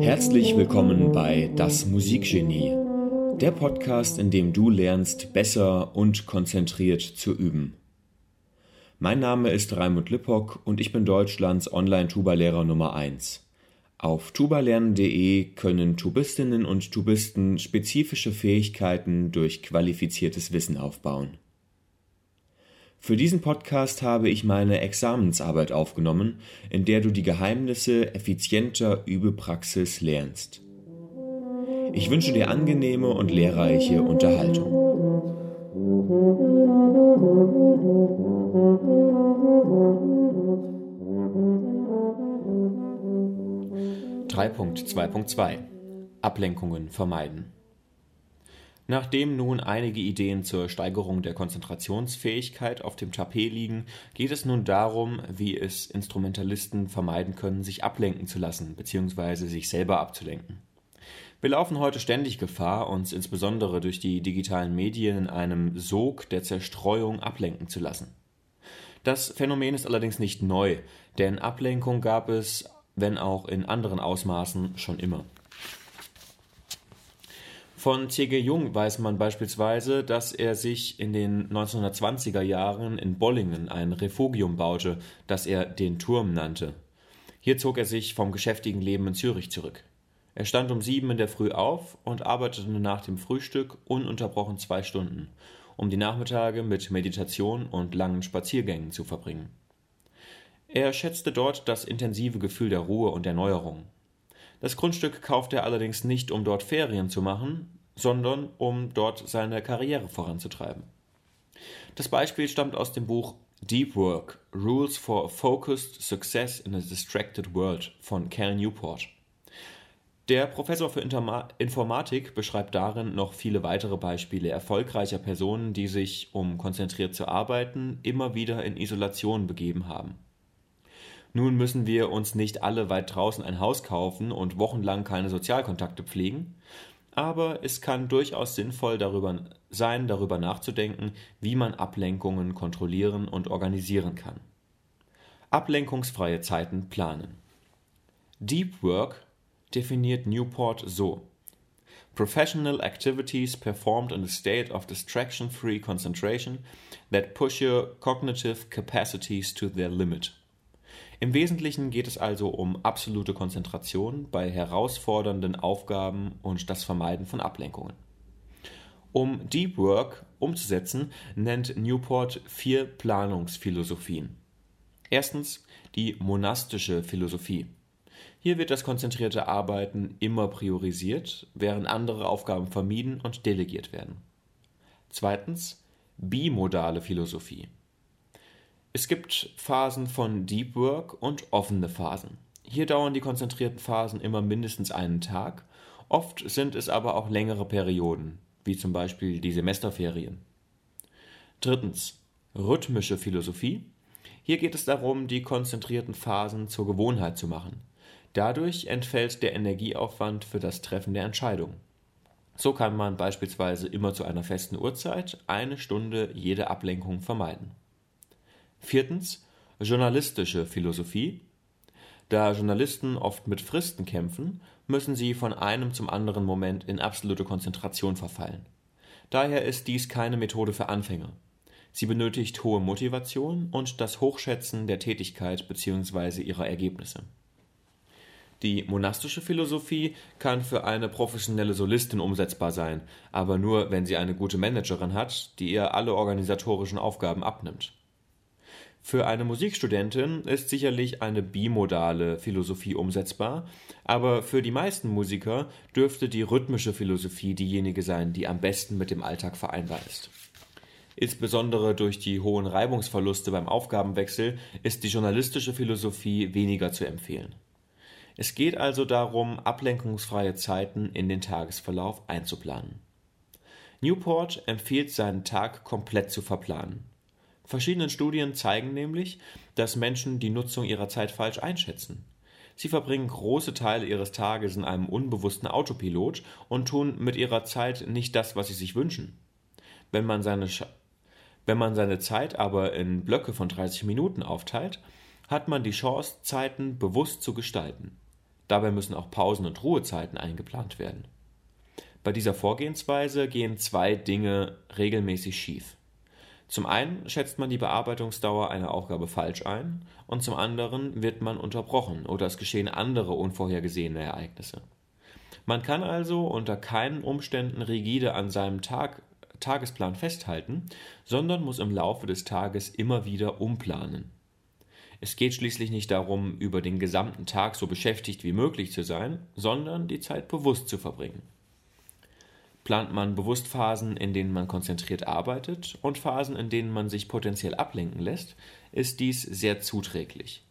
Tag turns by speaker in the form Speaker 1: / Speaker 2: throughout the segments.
Speaker 1: Herzlich willkommen bei Das Musikgenie, der Podcast, in dem du lernst, besser und konzentriert zu üben. Mein Name ist Raimund Lippock und ich bin Deutschlands Online-Tuba-Lehrer Nummer 1. Auf tubalernen.de können Tubistinnen und Tubisten spezifische Fähigkeiten durch qualifiziertes Wissen aufbauen. Für diesen Podcast habe ich meine Examensarbeit aufgenommen, in der du die Geheimnisse effizienter Übepraxis lernst. Ich wünsche dir angenehme und lehrreiche Unterhaltung. 3.2.2 Ablenkungen vermeiden. Nachdem nun einige Ideen zur Steigerung der Konzentrationsfähigkeit auf dem Tapet liegen, geht es nun darum, wie es Instrumentalisten vermeiden können, sich ablenken zu lassen bzw. sich selber abzulenken. Wir laufen heute ständig Gefahr, uns insbesondere durch die digitalen Medien in einem Sog der Zerstreuung ablenken zu lassen. Das Phänomen ist allerdings nicht neu, denn Ablenkung gab es wenn auch in anderen Ausmaßen schon immer. Von C.G. Jung weiß man beispielsweise, dass er sich in den 1920er Jahren in Bollingen ein Refugium baute, das er den Turm nannte. Hier zog er sich vom geschäftigen Leben in Zürich zurück. Er stand um sieben in der Früh auf und arbeitete nach dem Frühstück ununterbrochen zwei Stunden, um die Nachmittage mit Meditation und langen Spaziergängen zu verbringen. Er schätzte dort das intensive Gefühl der Ruhe und der Neuerung. Das Grundstück kaufte er allerdings nicht, um dort Ferien zu machen, sondern um dort seine Karriere voranzutreiben. Das Beispiel stammt aus dem Buch Deep Work Rules for a Focused Success in a Distracted World von Cal Newport. Der Professor für Informatik beschreibt darin noch viele weitere Beispiele erfolgreicher Personen, die sich, um konzentriert zu arbeiten, immer wieder in Isolation begeben haben. Nun müssen wir uns nicht alle weit draußen ein Haus kaufen und wochenlang keine Sozialkontakte pflegen, aber es kann durchaus sinnvoll darüber sein, darüber nachzudenken, wie man Ablenkungen kontrollieren und organisieren kann. Ablenkungsfreie Zeiten planen. Deep Work definiert Newport so Professional activities performed in a state of distraction-free concentration that push your cognitive capacities to their limit. Im Wesentlichen geht es also um absolute Konzentration bei herausfordernden Aufgaben und das Vermeiden von Ablenkungen. Um Deep Work umzusetzen, nennt Newport vier Planungsphilosophien. Erstens die monastische Philosophie. Hier wird das konzentrierte Arbeiten immer priorisiert, während andere Aufgaben vermieden und delegiert werden. Zweitens bimodale Philosophie. Es gibt Phasen von Deep Work und offene Phasen. Hier dauern die konzentrierten Phasen immer mindestens einen Tag, oft sind es aber auch längere Perioden, wie zum Beispiel die Semesterferien. Drittens. Rhythmische Philosophie. Hier geht es darum, die konzentrierten Phasen zur Gewohnheit zu machen. Dadurch entfällt der Energieaufwand für das Treffen der Entscheidung. So kann man beispielsweise immer zu einer festen Uhrzeit eine Stunde jede Ablenkung vermeiden. Viertens journalistische Philosophie. Da Journalisten oft mit Fristen kämpfen, müssen sie von einem zum anderen Moment in absolute Konzentration verfallen. Daher ist dies keine Methode für Anfänger. Sie benötigt hohe Motivation und das Hochschätzen der Tätigkeit bzw. ihrer Ergebnisse. Die monastische Philosophie kann für eine professionelle Solistin umsetzbar sein, aber nur, wenn sie eine gute Managerin hat, die ihr alle organisatorischen Aufgaben abnimmt. Für eine Musikstudentin ist sicherlich eine bimodale Philosophie umsetzbar, aber für die meisten Musiker dürfte die rhythmische Philosophie diejenige sein, die am besten mit dem Alltag vereinbar ist. Insbesondere durch die hohen Reibungsverluste beim Aufgabenwechsel ist die journalistische Philosophie weniger zu empfehlen. Es geht also darum, ablenkungsfreie Zeiten in den Tagesverlauf einzuplanen. Newport empfiehlt seinen Tag komplett zu verplanen. Verschiedene Studien zeigen nämlich, dass Menschen die Nutzung ihrer Zeit falsch einschätzen. Sie verbringen große Teile ihres Tages in einem unbewussten Autopilot und tun mit ihrer Zeit nicht das, was sie sich wünschen. Wenn man seine, wenn man seine Zeit aber in Blöcke von 30 Minuten aufteilt, hat man die Chance, Zeiten bewusst zu gestalten. Dabei müssen auch Pausen und Ruhezeiten eingeplant werden. Bei dieser Vorgehensweise gehen zwei Dinge regelmäßig schief. Zum einen schätzt man die Bearbeitungsdauer einer Aufgabe falsch ein und zum anderen wird man unterbrochen oder es geschehen andere unvorhergesehene Ereignisse. Man kann also unter keinen Umständen rigide an seinem Tag, Tagesplan festhalten, sondern muss im Laufe des Tages immer wieder umplanen. Es geht schließlich nicht darum, über den gesamten Tag so beschäftigt wie möglich zu sein, sondern die Zeit bewusst zu verbringen. Plant man bewusst Phasen, in denen man konzentriert arbeitet und Phasen, in denen man sich potenziell ablenken lässt, ist dies sehr zuträglich.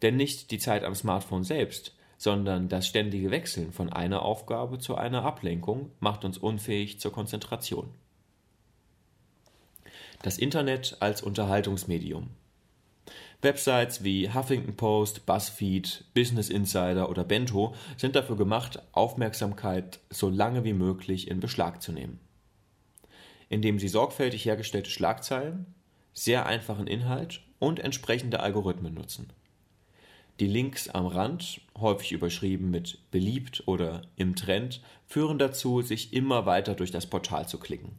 Speaker 1: Denn nicht die Zeit am Smartphone selbst, sondern das ständige Wechseln von einer Aufgabe zu einer Ablenkung macht uns unfähig zur Konzentration. Das Internet als Unterhaltungsmedium. Websites wie Huffington Post, BuzzFeed, Business Insider oder Bento sind dafür gemacht, Aufmerksamkeit so lange wie möglich in Beschlag zu nehmen. Indem sie sorgfältig hergestellte Schlagzeilen, sehr einfachen Inhalt und entsprechende Algorithmen nutzen. Die Links am Rand, häufig überschrieben mit beliebt oder im Trend, führen dazu, sich immer weiter durch das Portal zu klicken.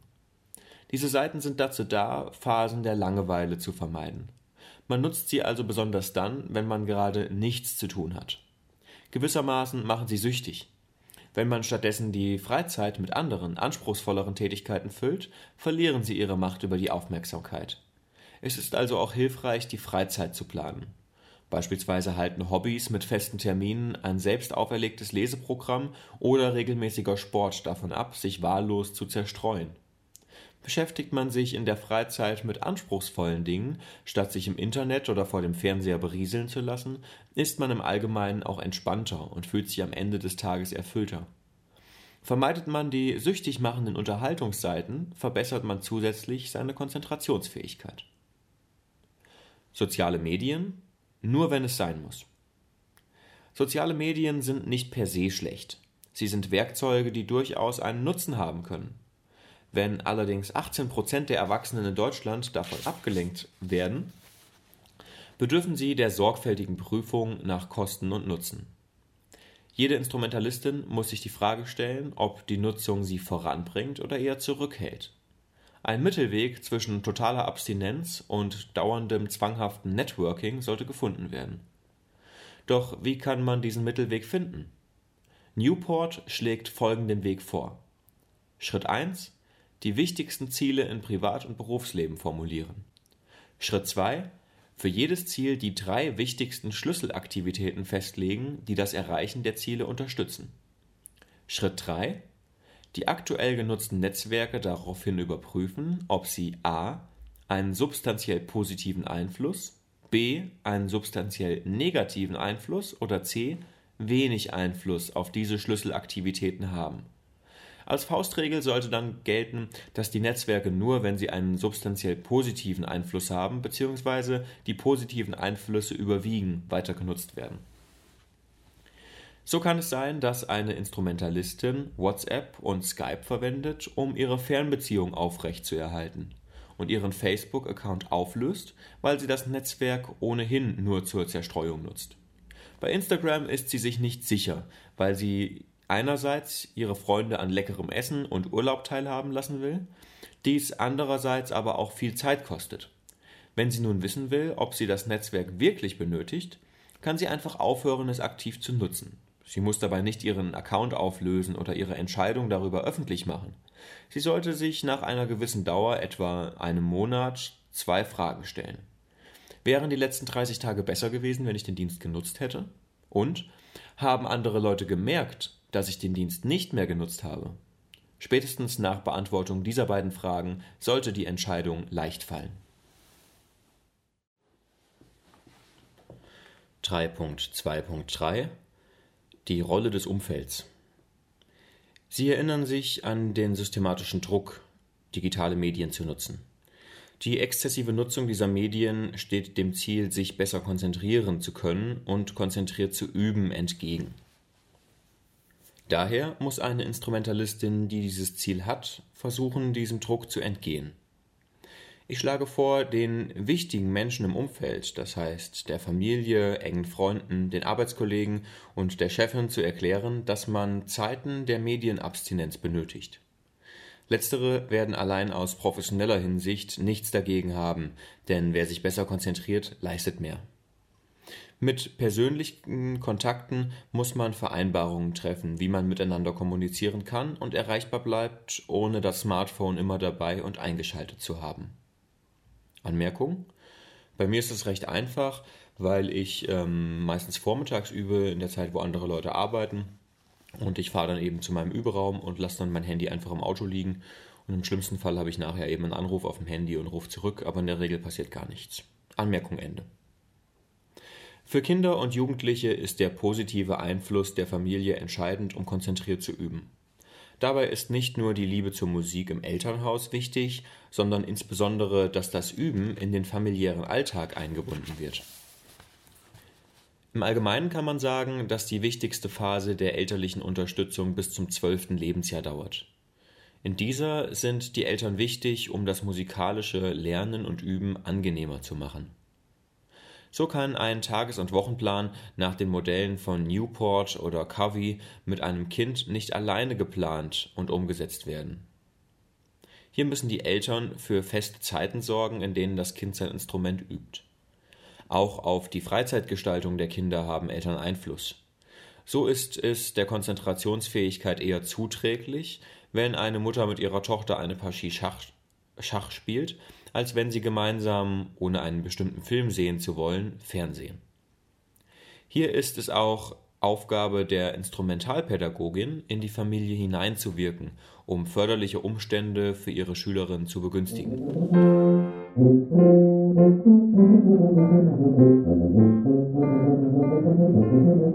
Speaker 1: Diese Seiten sind dazu da, Phasen der Langeweile zu vermeiden. Man nutzt sie also besonders dann, wenn man gerade nichts zu tun hat. Gewissermaßen machen sie süchtig. Wenn man stattdessen die Freizeit mit anderen, anspruchsvolleren Tätigkeiten füllt, verlieren sie ihre Macht über die Aufmerksamkeit. Es ist also auch hilfreich, die Freizeit zu planen. Beispielsweise halten Hobbys mit festen Terminen, ein selbst auferlegtes Leseprogramm oder regelmäßiger Sport davon ab, sich wahllos zu zerstreuen. Beschäftigt man sich in der Freizeit mit anspruchsvollen Dingen, statt sich im Internet oder vor dem Fernseher berieseln zu lassen, ist man im Allgemeinen auch entspannter und fühlt sich am Ende des Tages erfüllter. Vermeidet man die süchtig machenden Unterhaltungsseiten, verbessert man zusätzlich seine Konzentrationsfähigkeit. Soziale Medien nur wenn es sein muss. Soziale Medien sind nicht per se schlecht. Sie sind Werkzeuge, die durchaus einen Nutzen haben können. Wenn allerdings 18 Prozent der Erwachsenen in Deutschland davon abgelenkt werden, bedürfen sie der sorgfältigen Prüfung nach Kosten und Nutzen. Jede Instrumentalistin muss sich die Frage stellen, ob die Nutzung sie voranbringt oder eher zurückhält. Ein Mittelweg zwischen totaler Abstinenz und dauerndem zwanghaften Networking sollte gefunden werden. Doch wie kann man diesen Mittelweg finden? Newport schlägt folgenden Weg vor. Schritt 1 die wichtigsten Ziele in Privat- und Berufsleben formulieren. Schritt 2. Für jedes Ziel die drei wichtigsten Schlüsselaktivitäten festlegen, die das Erreichen der Ziele unterstützen. Schritt 3. Die aktuell genutzten Netzwerke daraufhin überprüfen, ob sie a. einen substanziell positiven Einfluss, b. einen substanziell negativen Einfluss oder c. wenig Einfluss auf diese Schlüsselaktivitäten haben als Faustregel sollte dann gelten, dass die Netzwerke nur, wenn sie einen substanziell positiven Einfluss haben bzw. die positiven Einflüsse überwiegen, weiter genutzt werden. So kann es sein, dass eine Instrumentalistin WhatsApp und Skype verwendet, um ihre Fernbeziehung aufrechtzuerhalten und ihren Facebook-Account auflöst, weil sie das Netzwerk ohnehin nur zur Zerstreuung nutzt. Bei Instagram ist sie sich nicht sicher, weil sie einerseits ihre Freunde an leckerem Essen und Urlaub teilhaben lassen will, dies andererseits aber auch viel Zeit kostet. Wenn sie nun wissen will, ob sie das Netzwerk wirklich benötigt, kann sie einfach aufhören, es aktiv zu nutzen. Sie muss dabei nicht ihren Account auflösen oder ihre Entscheidung darüber öffentlich machen. Sie sollte sich nach einer gewissen Dauer, etwa einem Monat, zwei Fragen stellen. Wären die letzten 30 Tage besser gewesen, wenn ich den Dienst genutzt hätte? Und haben andere Leute gemerkt, dass ich den Dienst nicht mehr genutzt habe? Spätestens nach Beantwortung dieser beiden Fragen sollte die Entscheidung leicht fallen. 3.2.3 Die Rolle des Umfelds. Sie erinnern sich an den systematischen Druck, digitale Medien zu nutzen. Die exzessive Nutzung dieser Medien steht dem Ziel, sich besser konzentrieren zu können und konzentriert zu üben, entgegen. Daher muss eine Instrumentalistin, die dieses Ziel hat, versuchen, diesem Druck zu entgehen. Ich schlage vor, den wichtigen Menschen im Umfeld, das heißt der Familie, engen Freunden, den Arbeitskollegen und der Chefin zu erklären, dass man Zeiten der Medienabstinenz benötigt. Letztere werden allein aus professioneller Hinsicht nichts dagegen haben, denn wer sich besser konzentriert, leistet mehr. Mit persönlichen Kontakten muss man Vereinbarungen treffen, wie man miteinander kommunizieren kann und erreichbar bleibt, ohne das Smartphone immer dabei und eingeschaltet zu haben. Anmerkung. Bei mir ist es recht einfach, weil ich ähm, meistens vormittags übe, in der Zeit, wo andere Leute arbeiten. Und ich fahre dann eben zu meinem Überraum und lasse dann mein Handy einfach im Auto liegen. Und im schlimmsten Fall habe ich nachher eben einen Anruf auf dem Handy und rufe zurück, aber in der Regel passiert gar nichts. Anmerkung Ende. Für Kinder und Jugendliche ist der positive Einfluss der Familie entscheidend, um konzentriert zu üben. Dabei ist nicht nur die Liebe zur Musik im Elternhaus wichtig, sondern insbesondere, dass das Üben in den familiären Alltag eingebunden wird. Im Allgemeinen kann man sagen, dass die wichtigste Phase der elterlichen Unterstützung bis zum zwölften Lebensjahr dauert. In dieser sind die Eltern wichtig, um das musikalische Lernen und Üben angenehmer zu machen. So kann ein Tages- und Wochenplan nach den Modellen von Newport oder Covey mit einem Kind nicht alleine geplant und umgesetzt werden. Hier müssen die Eltern für feste Zeiten sorgen, in denen das Kind sein Instrument übt. Auch auf die Freizeitgestaltung der Kinder haben Eltern Einfluss. So ist es der Konzentrationsfähigkeit eher zuträglich, wenn eine Mutter mit ihrer Tochter eine Partie Schach, Schach spielt, als wenn sie gemeinsam, ohne einen bestimmten Film sehen zu wollen, fernsehen. Hier ist es auch Aufgabe der Instrumentalpädagogin, in die Familie hineinzuwirken, um förderliche Umstände für ihre Schülerin zu begünstigen.